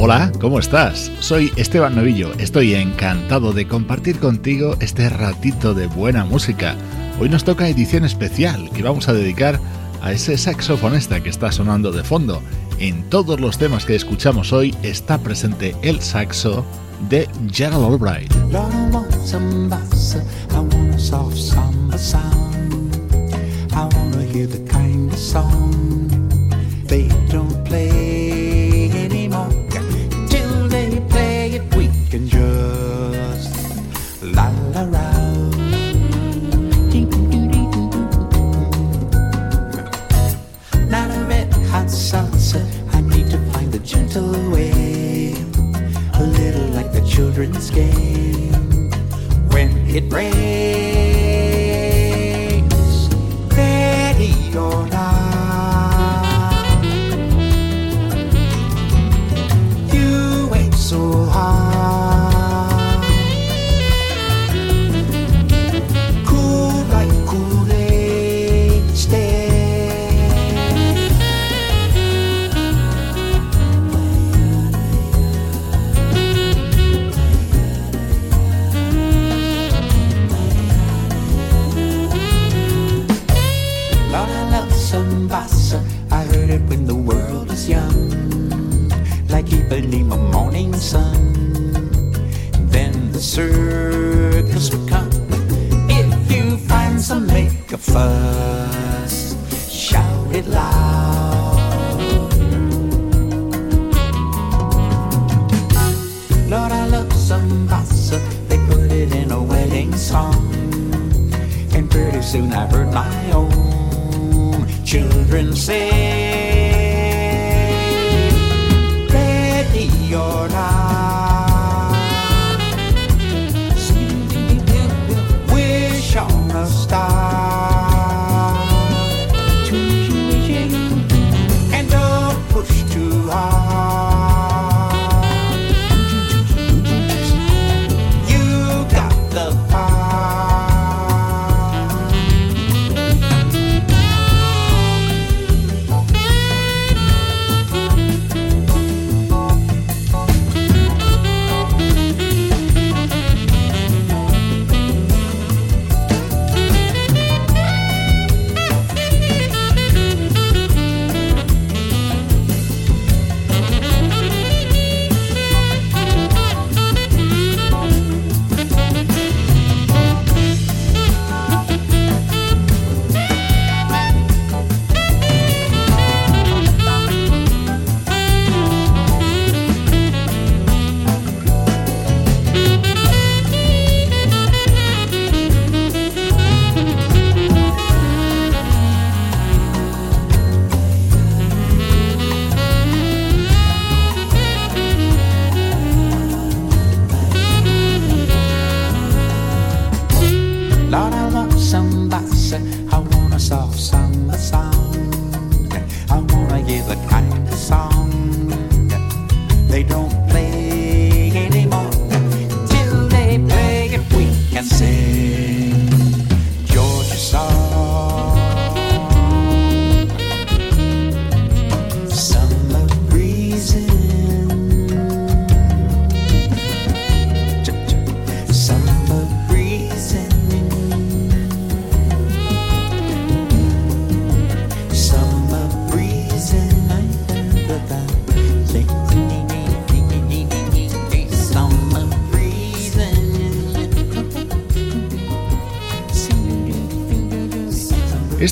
Hola, ¿cómo estás? Soy Esteban Novillo. Estoy encantado de compartir contigo este ratito de buena música. Hoy nos toca edición especial que vamos a dedicar a ese saxofonista que está sonando de fondo. En todos los temas que escuchamos hoy está presente el saxo de Gerald Albright. It rains.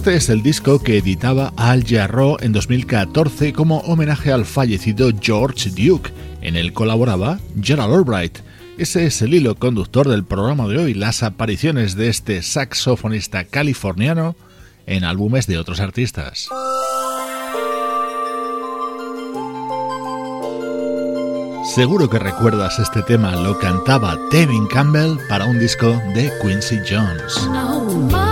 Este es el disco que editaba Al Jarreau en 2014 como homenaje al fallecido George Duke. En él colaboraba Gerald Albright. Ese es el hilo conductor del programa de hoy, las apariciones de este saxofonista californiano en álbumes de otros artistas. Seguro que recuerdas este tema, lo cantaba Tevin Campbell para un disco de Quincy Jones.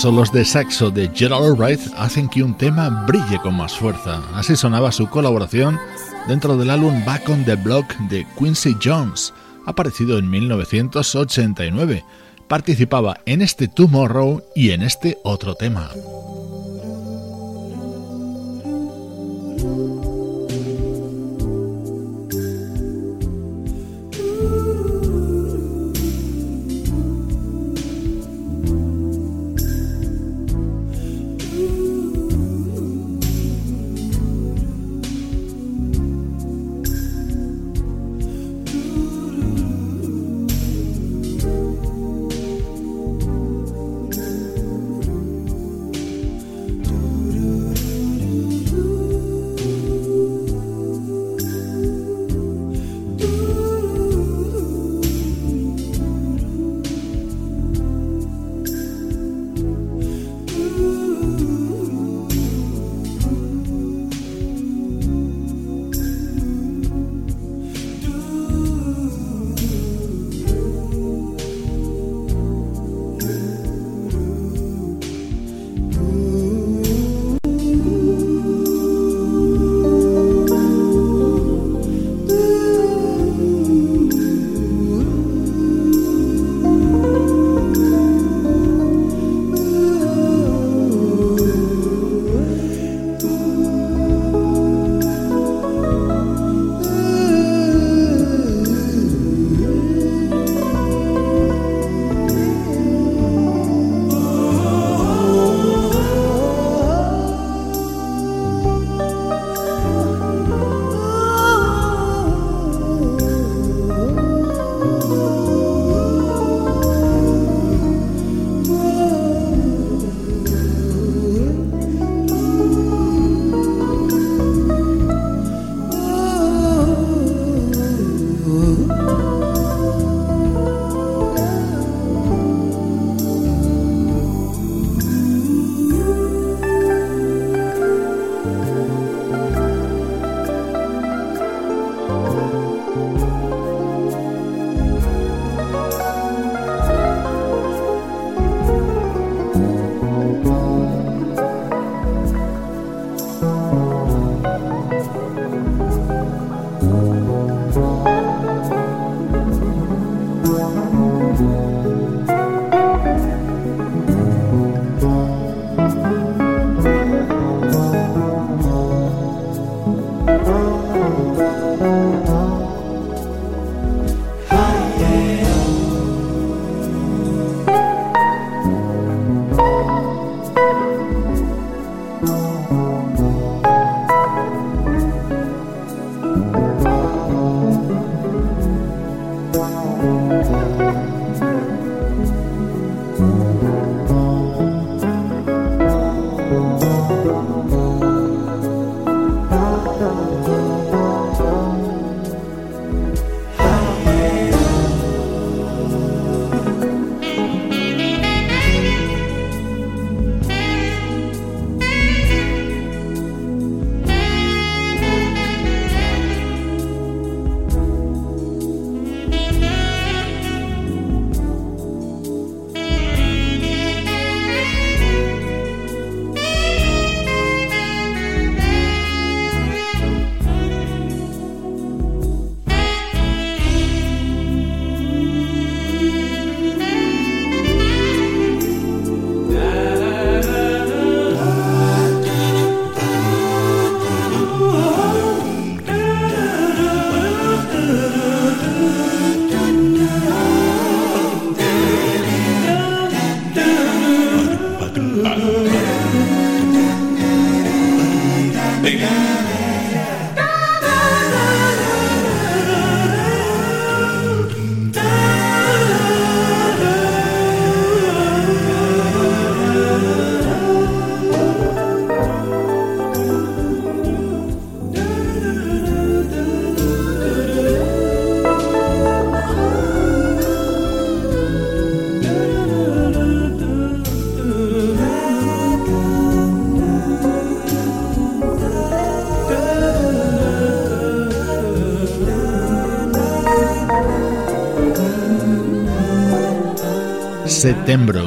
Solos de saxo de Gerald Albright hacen que un tema brille con más fuerza. Así sonaba su colaboración dentro del álbum Back on the Block de Quincy Jones. aparecido en 1989. Participaba en este Tomorrow y en este otro tema.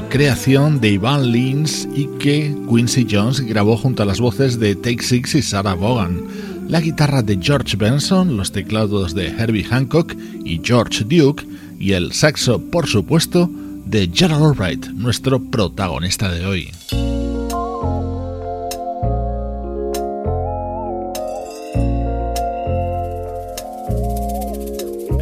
Creación de Ivan Lins y que Quincy Jones grabó junto a las voces de Take Six y Sarah Vaughan. la guitarra de George Benson, los teclados de Herbie Hancock y George Duke y el saxo, por supuesto, de Gerald Albright, nuestro protagonista de hoy.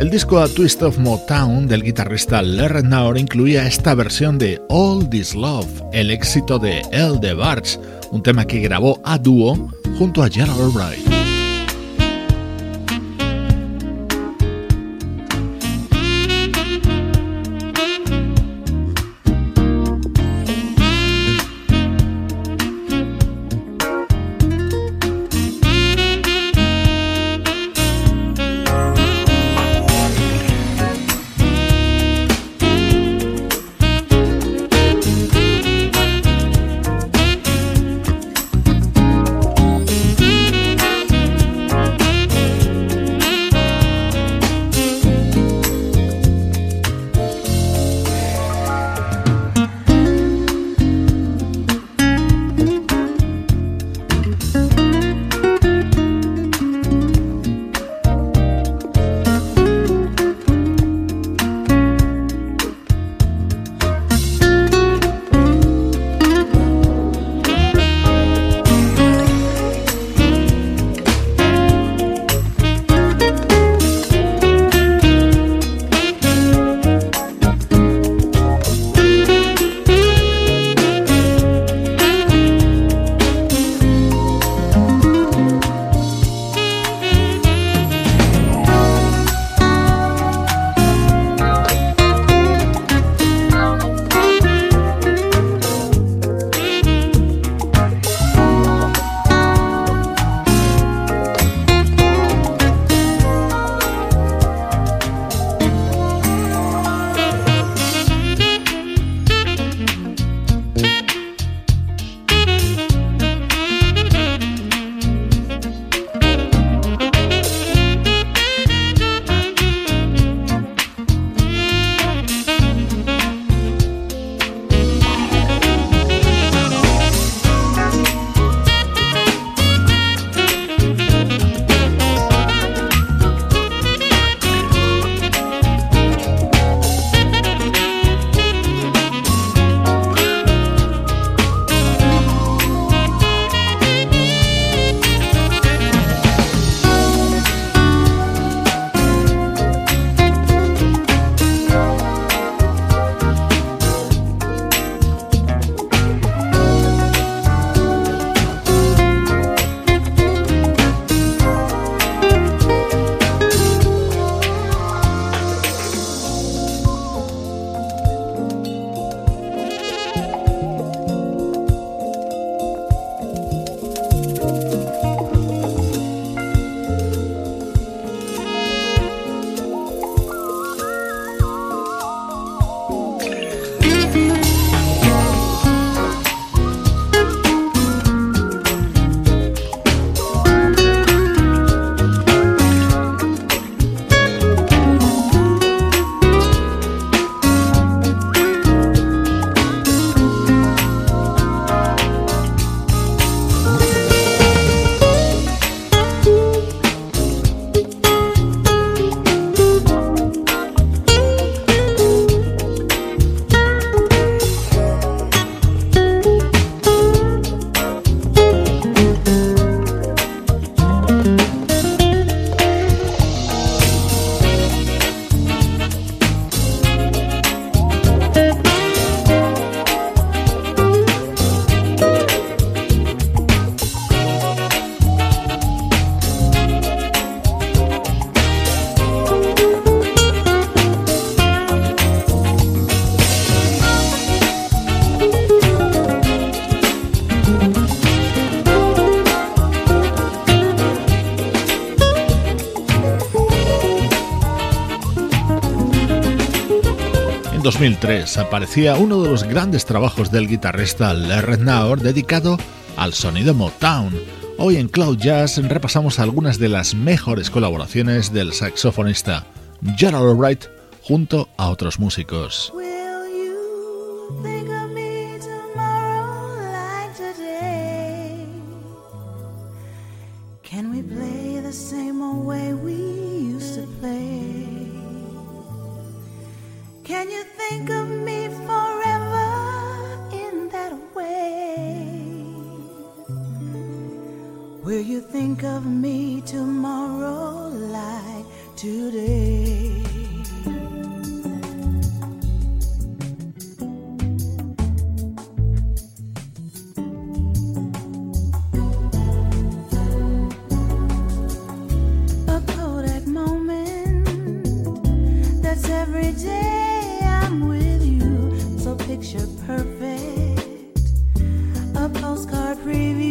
El disco A Twist of Motown del guitarrista Larry Naur incluía esta versión de All This Love, el éxito de El de Barge, un tema que grabó a dúo junto a Gerald Albright. 2003 aparecía uno de los grandes trabajos del guitarrista Larry Naur dedicado al sonido Motown. Hoy en Cloud Jazz repasamos algunas de las mejores colaboraciones del saxofonista Gerald Albright junto a otros músicos. previous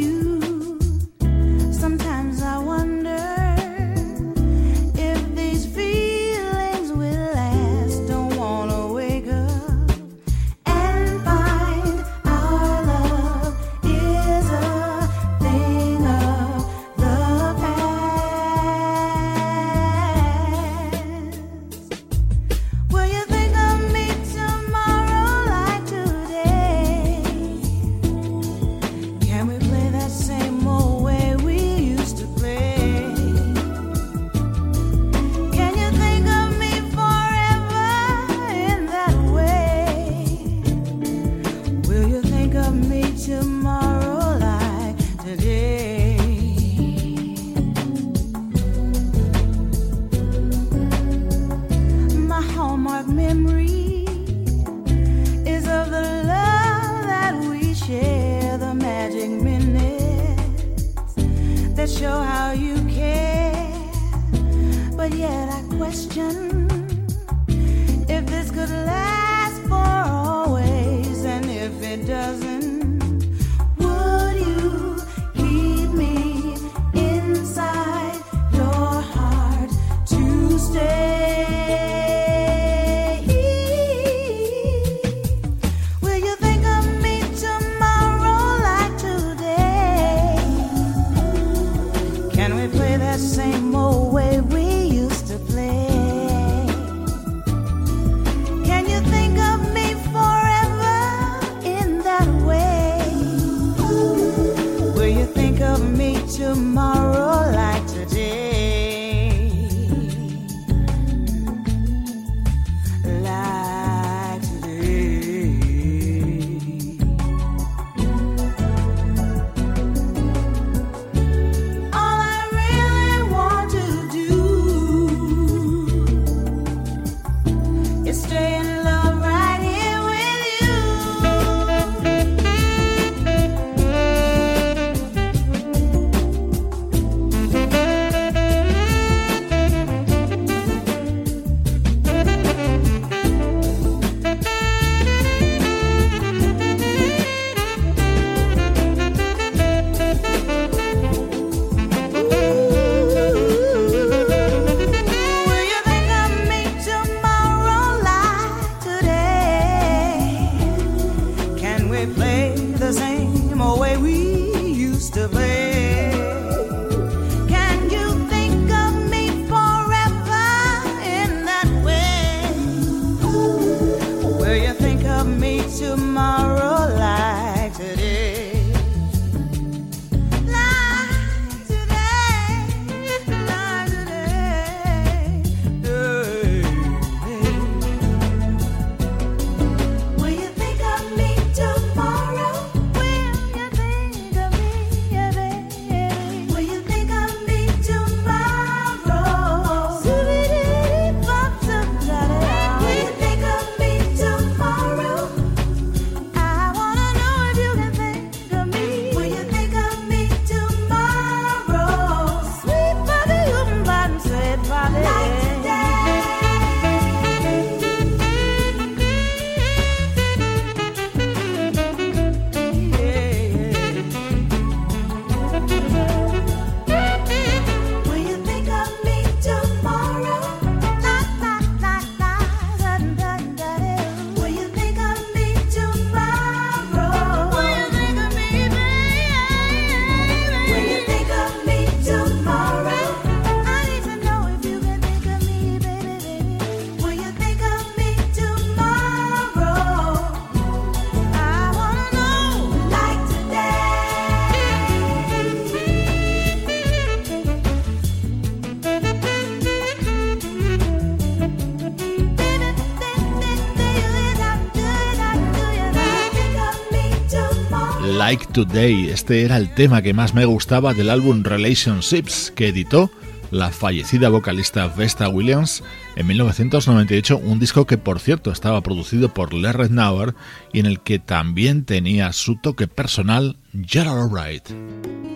Today. Este era el tema que más me gustaba del álbum Relationships que editó la fallecida vocalista Vesta Williams en 1998, un disco que por cierto estaba producido por Larry Nauer y en el que también tenía su toque personal Gerald Wright.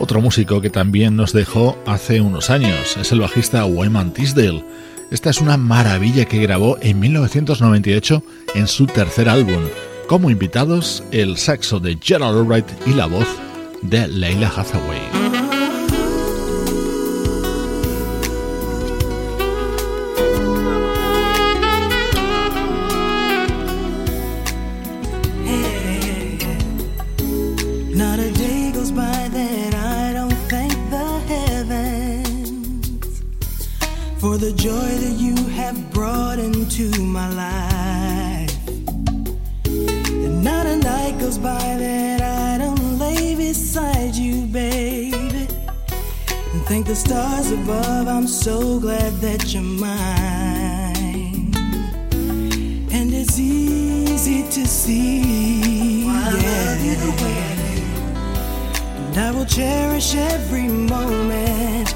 Otro músico que también nos dejó hace unos años es el bajista Wyman Tisdale. Esta es una maravilla que grabó en 1998 en su tercer álbum. Como invitados, el saxo de Gerald Albright y la voz de Leila Hathaway. The stars above, I'm so glad that you're mine. And it's easy to see. Yeah. And I will cherish every moment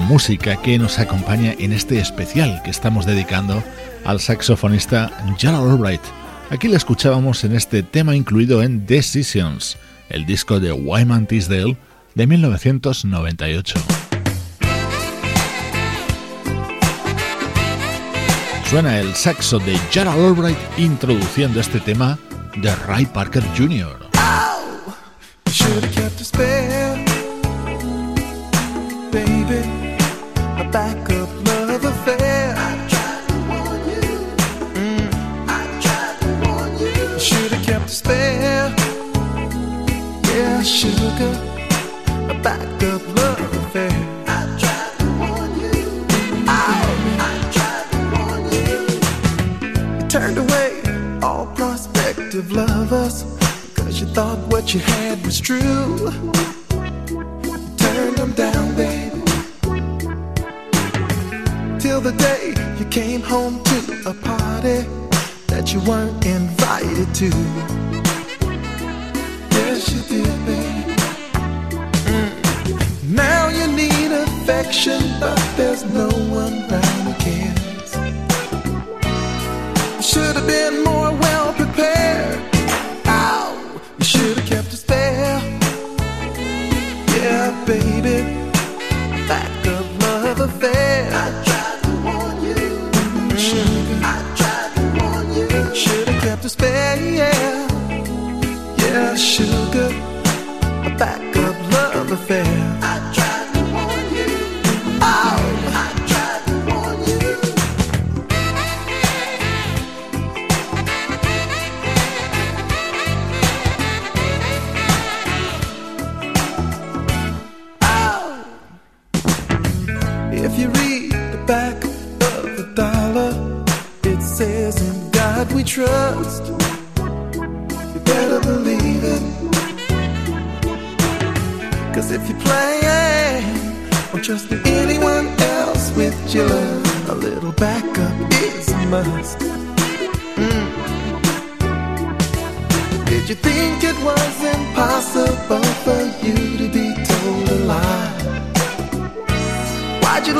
música que nos acompaña en este especial que estamos dedicando al saxofonista Gerald Albright. Aquí le escuchábamos en este tema incluido en Decisions, el disco de Wyman Tisdale de 1998. Suena el saxo de Gerald Albright introduciendo este tema de Ray Parker Jr. a spare. Yeah, sugar, a backup love affair. I tried to warn you. I tried to warn you. You turned away all prospective lovers because you thought what you had was true.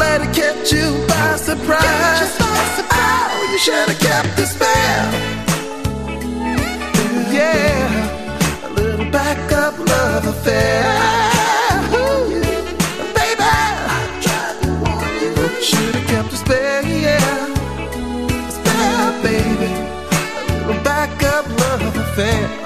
Let it catch you by surprise? Oh, you should have kept the spell yeah, a little backup love affair. Ooh, baby, I tried to warn you. Should have kept spare, yeah, spare, baby, a little backup love affair.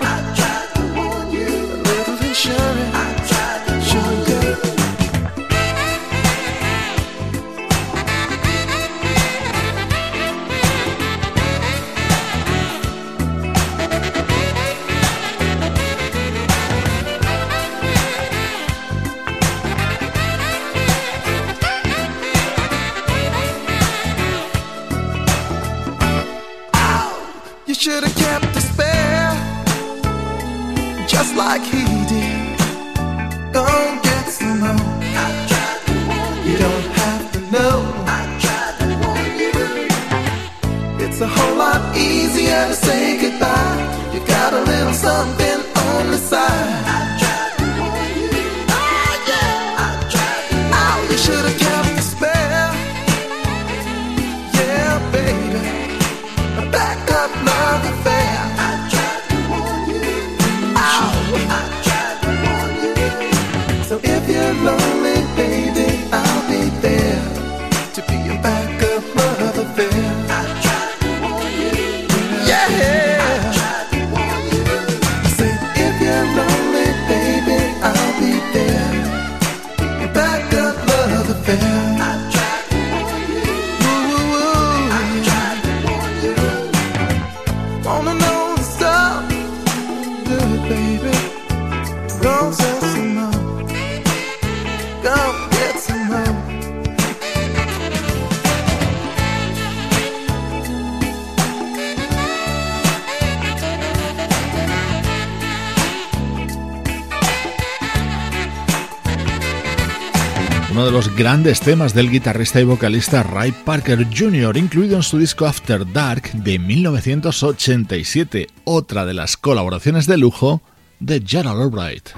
Grandes temas del guitarrista y vocalista Ray Parker Jr., incluido en su disco After Dark de 1987, otra de las colaboraciones de lujo de Gerald Albright.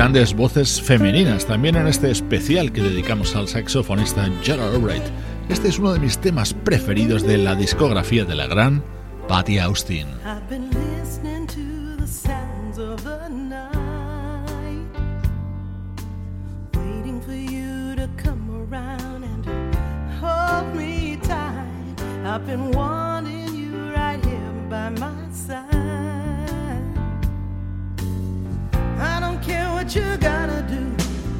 Grandes voces femeninas también en este especial que dedicamos al saxofonista Gerald Albright. Este es uno de mis temas preferidos de la discografía de la gran Patty Austin. I've been wanting you right here by my care what you gotta do,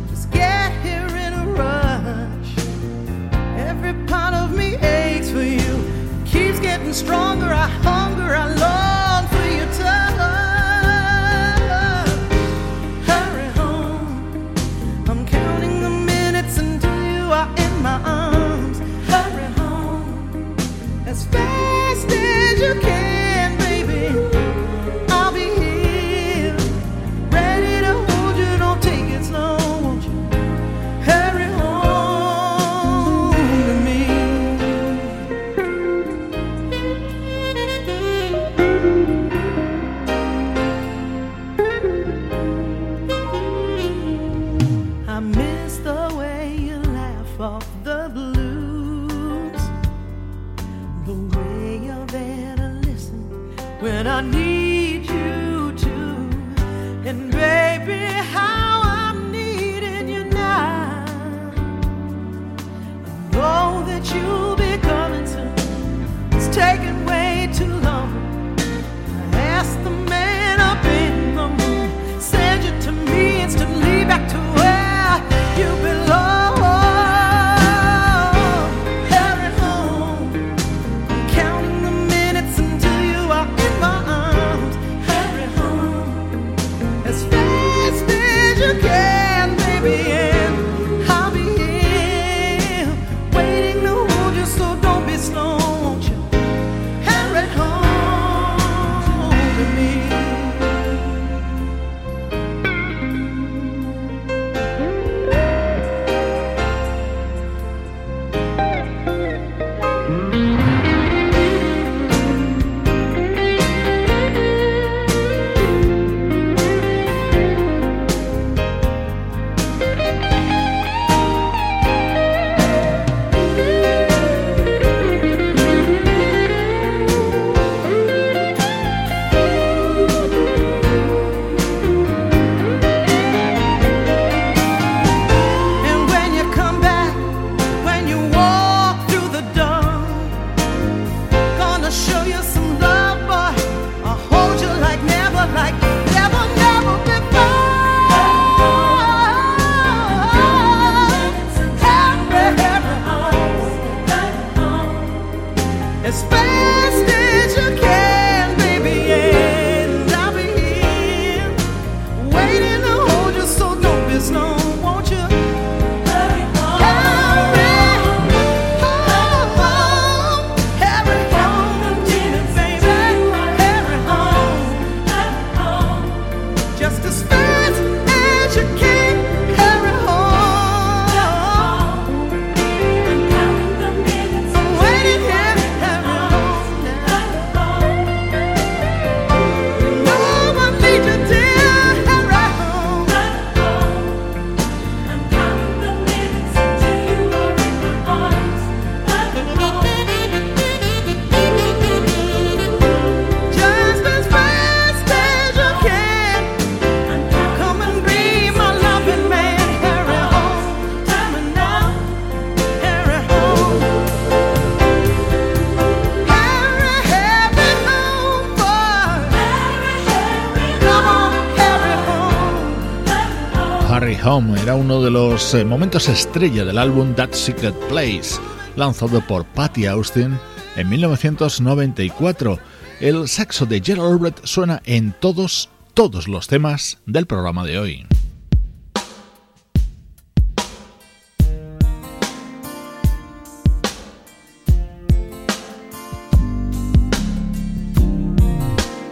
just get here in a rush. Every part of me aches for you, keeps getting stronger. I hunger, I love. Era uno de los eh, momentos estrella del álbum That Secret Place, lanzado por Patty Austin en 1994. El saxo de Gerald Albright suena en todos, todos los temas del programa de hoy.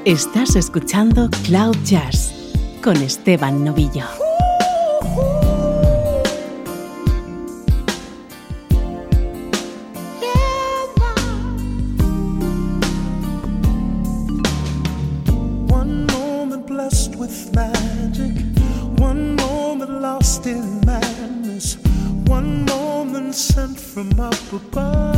Estás escuchando Cloud Jazz con Esteban Novillo. sent from up above.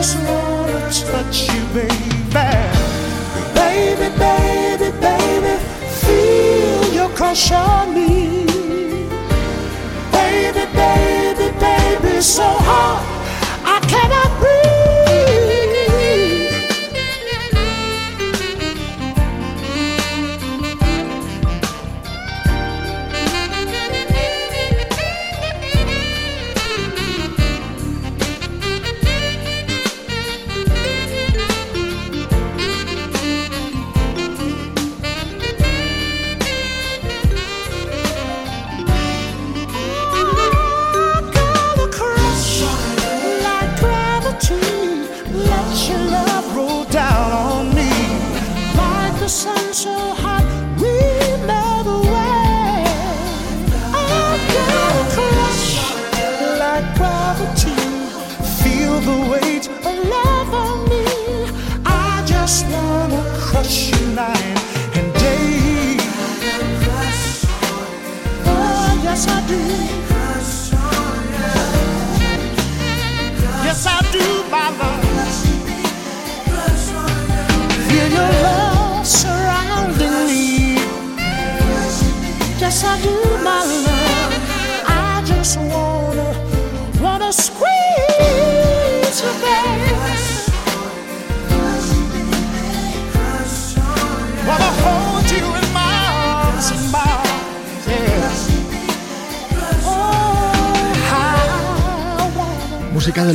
just wanna touch you, baby. Baby, baby, baby, feel your crush on me. Baby, baby, baby, so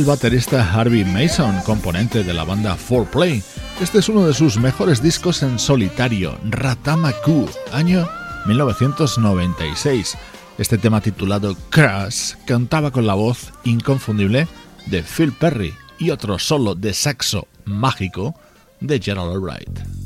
baterista Harvey Mason, componente de la banda 4Play. Este es uno de sus mejores discos en solitario, Ratama Q, año 1996. Este tema titulado Crash cantaba con la voz inconfundible de Phil Perry y otro solo de saxo mágico de Gerald Wright.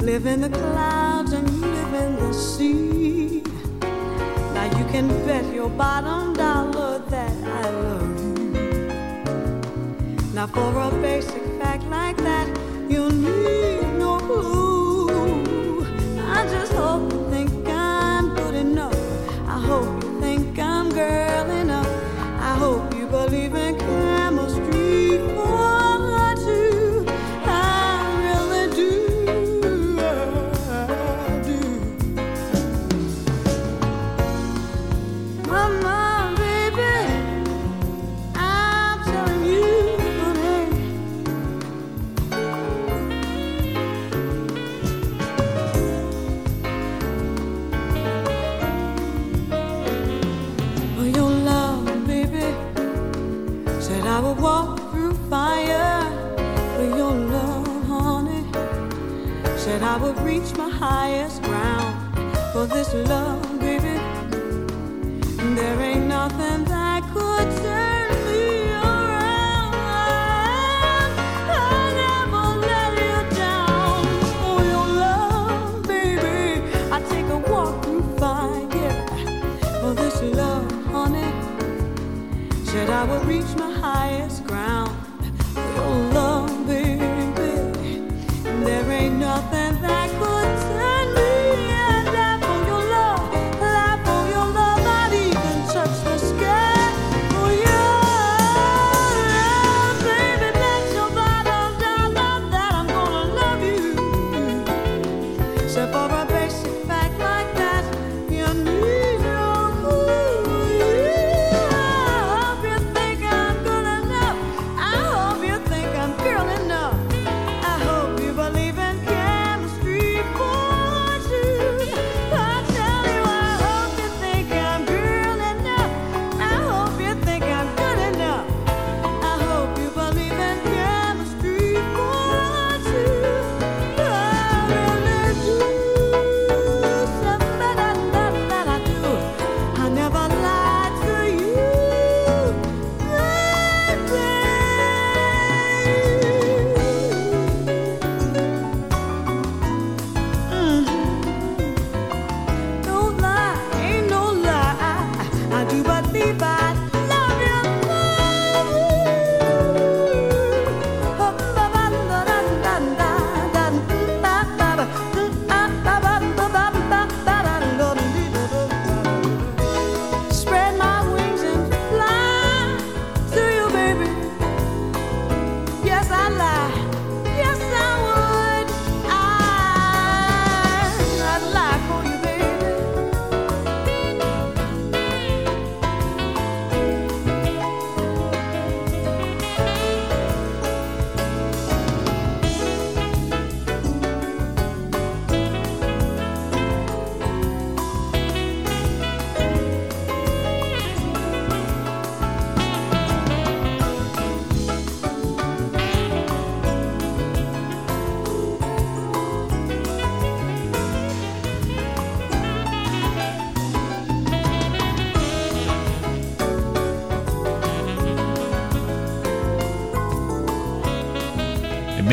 Live in the clouds and live in the sea. Now you can bet your bottom dollar that I love you. Now for a basic fact like that, you'll need. I will reach my highest ground for this love.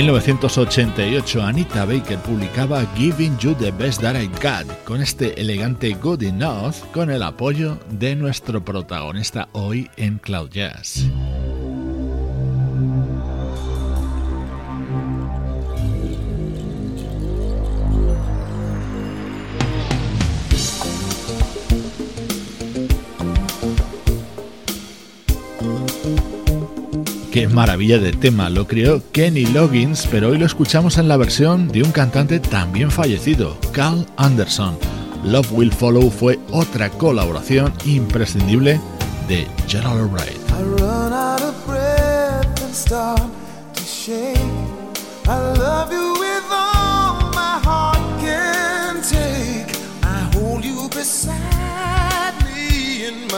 1988, Anita Baker publicaba Giving You the Best That I Got, con este elegante Good Enough, con el apoyo de nuestro protagonista hoy en Cloud Jazz. Qué maravilla de tema, lo creó Kenny Loggins, pero hoy lo escuchamos en la versión de un cantante también fallecido, Carl Anderson. Love Will Follow fue otra colaboración imprescindible de General Wright.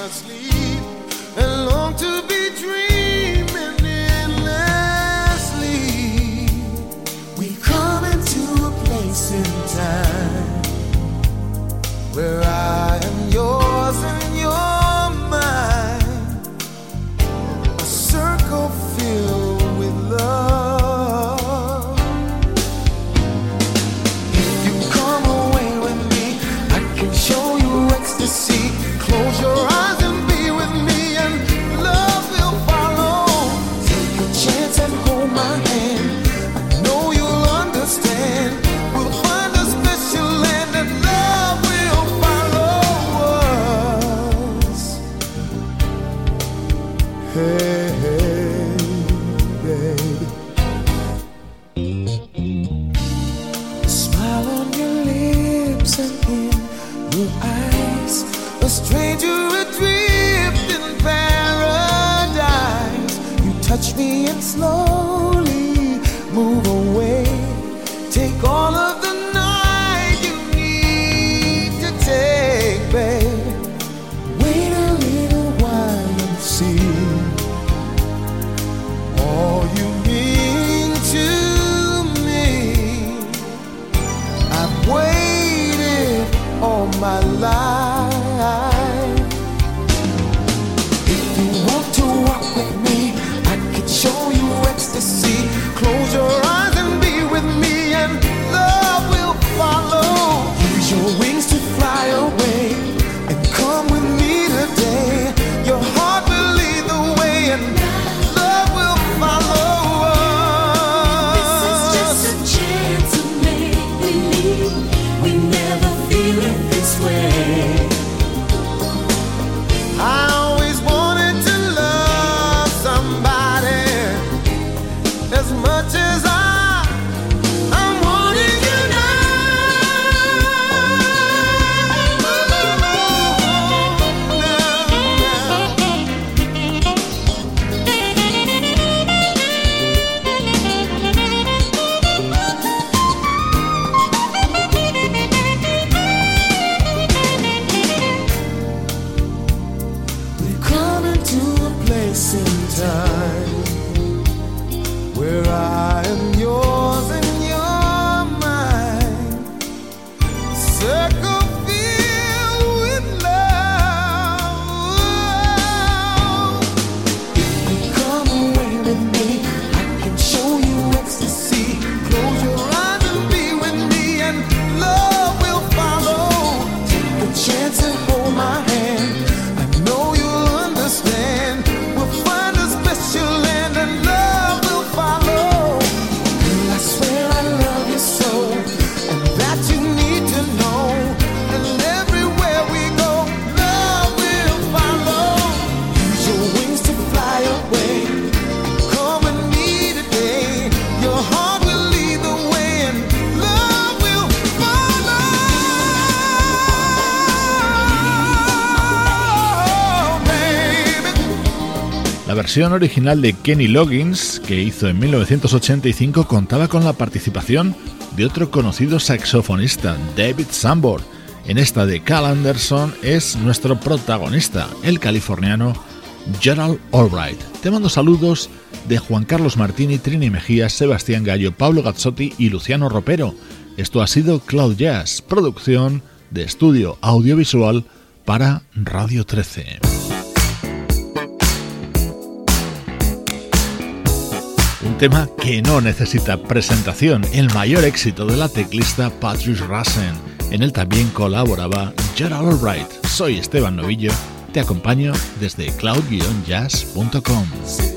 sleep. Versión original de Kenny Loggins, que hizo en 1985, contaba con la participación de otro conocido saxofonista, David Sambor. En esta de Cal Anderson es nuestro protagonista, el californiano Gerald Albright. Te mando saludos de Juan Carlos Martini, Trini Mejía, Sebastián Gallo, Pablo Gazzotti y Luciano Ropero. Esto ha sido Cloud Jazz, producción de estudio audiovisual para Radio 13. Tema que no necesita presentación, el mayor éxito de la teclista Patrice Rassen. En él también colaboraba Gerald Albright. Soy Esteban Novillo, te acompaño desde cloud-jazz.com.